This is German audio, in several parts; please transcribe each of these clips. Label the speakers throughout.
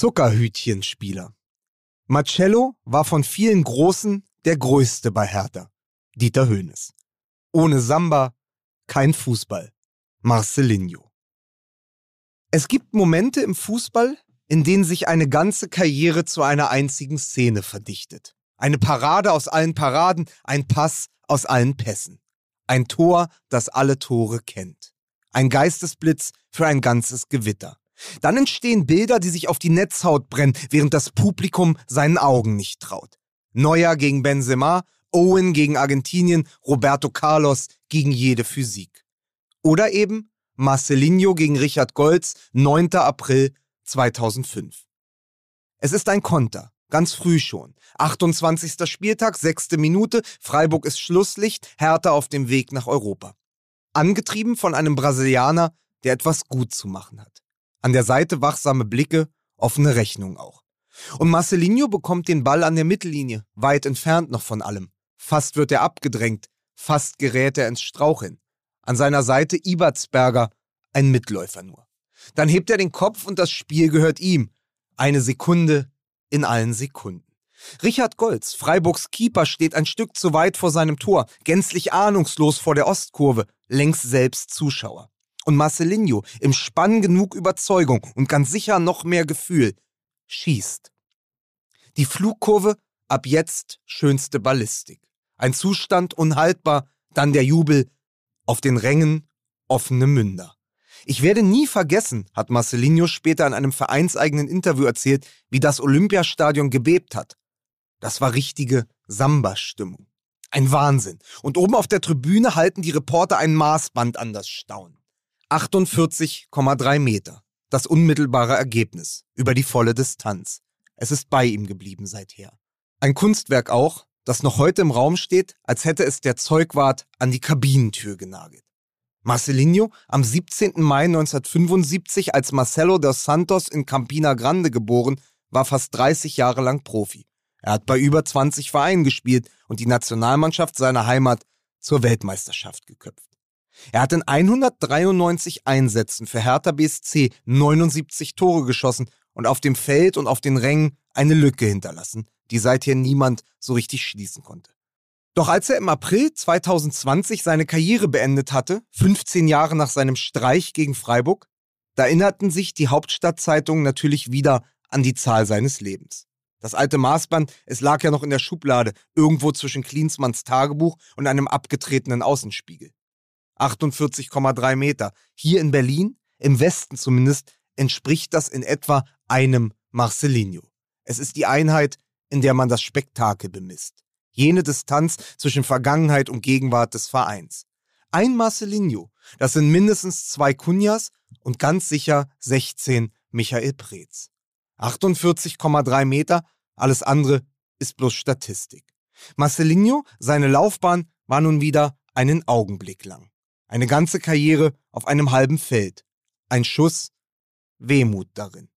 Speaker 1: Zuckerhütchenspieler. Marcello war von vielen Großen der Größte bei Hertha. Dieter Höhnes. Ohne Samba kein Fußball. Marcelinho. Es gibt Momente im Fußball, in denen sich eine ganze Karriere zu einer einzigen Szene verdichtet. Eine Parade aus allen Paraden, ein Pass aus allen Pässen. Ein Tor, das alle Tore kennt. Ein Geistesblitz für ein ganzes Gewitter. Dann entstehen Bilder, die sich auf die Netzhaut brennen, während das Publikum seinen Augen nicht traut. Neuer gegen Benzema, Owen gegen Argentinien, Roberto Carlos gegen jede Physik. Oder eben Marcelinho gegen Richard Goltz, 9. April 2005. Es ist ein Konter, ganz früh schon. 28. Spieltag, 6. Minute, Freiburg ist Schlusslicht, Hertha auf dem Weg nach Europa. Angetrieben von einem Brasilianer, der etwas gut zu machen hat. An der Seite wachsame Blicke, offene Rechnung auch. Und Marcelinho bekommt den Ball an der Mittellinie, weit entfernt noch von allem. Fast wird er abgedrängt, fast gerät er ins Straucheln. An seiner Seite Ibertsberger, ein Mitläufer nur. Dann hebt er den Kopf und das Spiel gehört ihm. Eine Sekunde in allen Sekunden. Richard Golz, Freiburgs Keeper, steht ein Stück zu weit vor seinem Tor, gänzlich ahnungslos vor der Ostkurve, längst selbst Zuschauer. Und Marcelinho, im Spann genug Überzeugung und ganz sicher noch mehr Gefühl, schießt. Die Flugkurve, ab jetzt schönste Ballistik. Ein Zustand unhaltbar, dann der Jubel, auf den Rängen offene Münder. Ich werde nie vergessen, hat Marcelinho später in einem vereinseigenen Interview erzählt, wie das Olympiastadion gebebt hat. Das war richtige Samba-Stimmung. Ein Wahnsinn. Und oben auf der Tribüne halten die Reporter ein Maßband an das Staunen. 48,3 Meter. Das unmittelbare Ergebnis. Über die volle Distanz. Es ist bei ihm geblieben seither. Ein Kunstwerk auch, das noch heute im Raum steht, als hätte es der Zeugwart an die Kabinentür genagelt. Marcelinho, am 17. Mai 1975 als Marcelo dos Santos in Campina Grande geboren, war fast 30 Jahre lang Profi. Er hat bei über 20 Vereinen gespielt und die Nationalmannschaft seiner Heimat zur Weltmeisterschaft geköpft. Er hat in 193 Einsätzen für Hertha BSC 79 Tore geschossen und auf dem Feld und auf den Rängen eine Lücke hinterlassen, die seither niemand so richtig schließen konnte. Doch als er im April 2020 seine Karriere beendet hatte, 15 Jahre nach seinem Streich gegen Freiburg, da erinnerten sich die Hauptstadtzeitungen natürlich wieder an die Zahl seines Lebens. Das alte Maßband, es lag ja noch in der Schublade, irgendwo zwischen Klinsmanns Tagebuch und einem abgetretenen Außenspiegel. 48,3 Meter. Hier in Berlin, im Westen zumindest, entspricht das in etwa einem Marcelinho. Es ist die Einheit, in der man das Spektakel bemisst. Jene Distanz zwischen Vergangenheit und Gegenwart des Vereins. Ein Marcelinho, das sind mindestens zwei Kunjas und ganz sicher 16 Michael Preetz. 48,3 Meter, alles andere ist bloß Statistik. Marcelinho, seine Laufbahn war nun wieder einen Augenblick lang. Eine ganze Karriere auf einem halben Feld. Ein Schuss, Wehmut darin.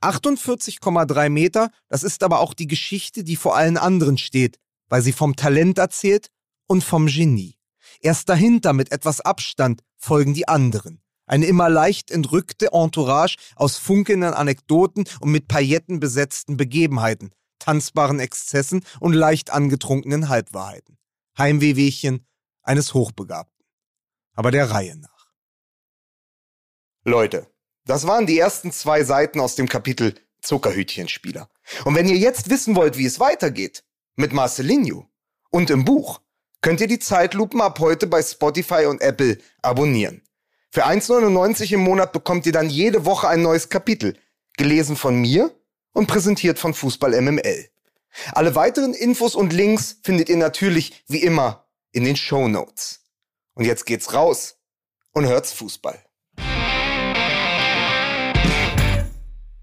Speaker 1: 48,3 Meter, das ist aber auch die Geschichte, die vor allen anderen steht, weil sie vom Talent erzählt und vom Genie. Erst dahinter mit etwas Abstand folgen die anderen. Eine immer leicht entrückte Entourage aus funkelnden Anekdoten und mit Pailletten besetzten Begebenheiten, tanzbaren Exzessen und leicht angetrunkenen Halbwahrheiten. Heimwehwehchen eines Hochbegabten. Aber der Reihe nach. Leute, das waren die ersten zwei Seiten aus dem Kapitel Zuckerhütchenspieler. Und wenn ihr jetzt wissen wollt, wie es weitergeht, mit Marcelinho und im Buch, könnt ihr die Zeitlupen ab heute bei Spotify und Apple abonnieren. Für 1,99 im Monat bekommt ihr dann jede Woche ein neues Kapitel, gelesen von mir und präsentiert von Fußball MML. Alle weiteren Infos und Links findet ihr natürlich wie immer in den Show Notes. Und jetzt geht's raus und hört's Fußball.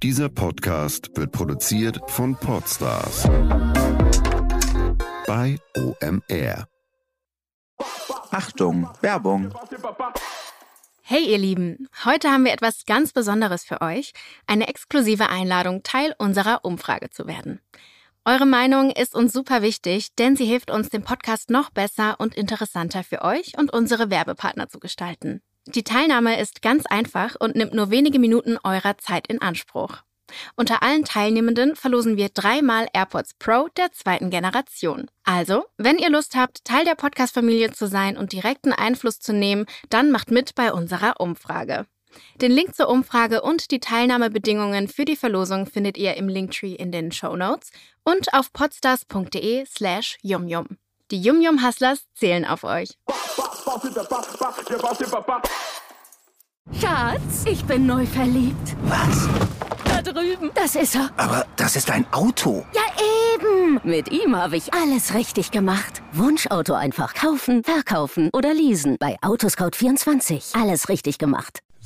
Speaker 2: Dieser Podcast wird produziert von Podstars bei OMR.
Speaker 3: Achtung, Werbung.
Speaker 4: Hey ihr Lieben, heute haben wir etwas ganz Besonderes für euch, eine exklusive Einladung, Teil unserer Umfrage zu werden. Eure Meinung ist uns super wichtig, denn sie hilft uns, den Podcast noch besser und interessanter für euch und unsere Werbepartner zu gestalten. Die Teilnahme ist ganz einfach und nimmt nur wenige Minuten eurer Zeit in Anspruch. Unter allen Teilnehmenden verlosen wir dreimal AirPods Pro der zweiten Generation. Also, wenn ihr Lust habt, Teil der Podcast-Familie zu sein und direkten Einfluss zu nehmen, dann macht mit bei unserer Umfrage. Den Link zur Umfrage und die Teilnahmebedingungen für die Verlosung findet ihr im Linktree in den Show Notes und auf podstars.de slash yumyum. Die Yum Yum Hustlers zählen auf euch.
Speaker 3: Schatz, ich bin neu verliebt.
Speaker 5: Was?
Speaker 3: Da drüben. Das ist er.
Speaker 5: Aber das ist ein Auto.
Speaker 3: Ja, eben. Mit ihm habe ich alles richtig gemacht. Wunschauto einfach kaufen, verkaufen oder leasen. Bei Autoscout24. Alles richtig gemacht.